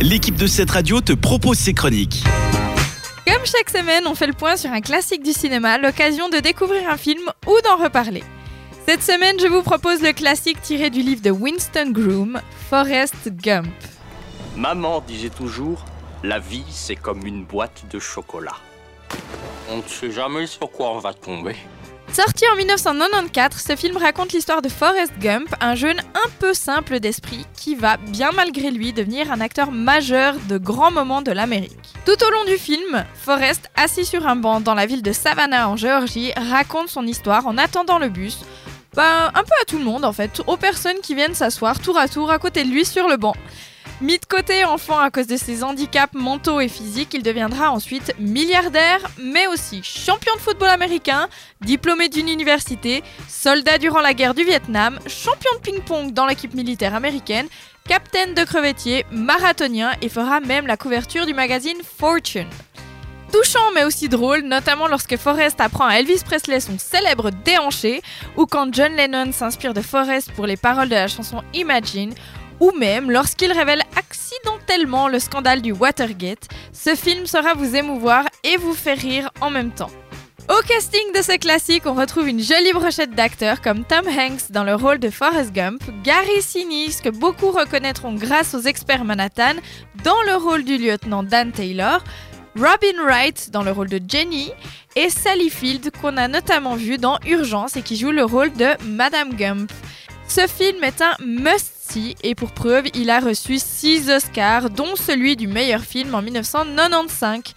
l'équipe de cette radio te propose ses chroniques. Comme chaque semaine, on fait le point sur un classique du cinéma, l'occasion de découvrir un film ou d'en reparler. Cette semaine, je vous propose le classique tiré du livre de Winston Groom, Forrest Gump. Maman disait toujours, la vie c'est comme une boîte de chocolat. On ne sait jamais sur quoi on va tomber. Sorti en 1994, ce film raconte l'histoire de Forrest Gump, un jeune un peu simple d'esprit qui va, bien malgré lui, devenir un acteur majeur de grands moments de l'Amérique. Tout au long du film, Forrest, assis sur un banc dans la ville de Savannah en Géorgie, raconte son histoire en attendant le bus. Ben, un peu à tout le monde en fait, aux personnes qui viennent s'asseoir tour à tour à côté de lui sur le banc. Mis de côté enfant à cause de ses handicaps mentaux et physiques, il deviendra ensuite milliardaire, mais aussi champion de football américain, diplômé d'une université, soldat durant la guerre du Vietnam, champion de ping-pong dans l'équipe militaire américaine, capitaine de crevettier, marathonien et fera même la couverture du magazine Fortune. Touchant mais aussi drôle, notamment lorsque Forrest apprend à Elvis Presley son célèbre déhanché, ou quand John Lennon s'inspire de Forrest pour les paroles de la chanson Imagine, ou même lorsqu'il révèle accidentellement le scandale du Watergate, ce film saura vous émouvoir et vous faire rire en même temps. Au casting de ce classique, on retrouve une jolie brochette d'acteurs comme Tom Hanks dans le rôle de Forrest Gump, Gary Sinise que beaucoup reconnaîtront grâce aux experts Manhattan dans le rôle du lieutenant Dan Taylor, Robin Wright dans le rôle de Jenny et Sally Field qu'on a notamment vu dans Urgence et qui joue le rôle de Madame Gump. Ce film est un et pour preuve, il a reçu 6 Oscars, dont celui du meilleur film en 1995.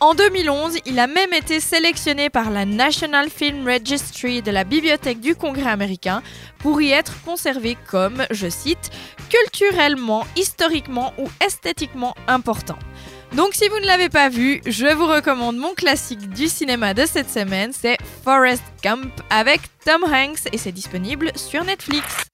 En 2011, il a même été sélectionné par la National Film Registry de la Bibliothèque du Congrès américain pour y être conservé comme, je cite, culturellement, historiquement ou esthétiquement important. Donc si vous ne l'avez pas vu, je vous recommande mon classique du cinéma de cette semaine, c'est Forrest Gump avec Tom Hanks et c'est disponible sur Netflix.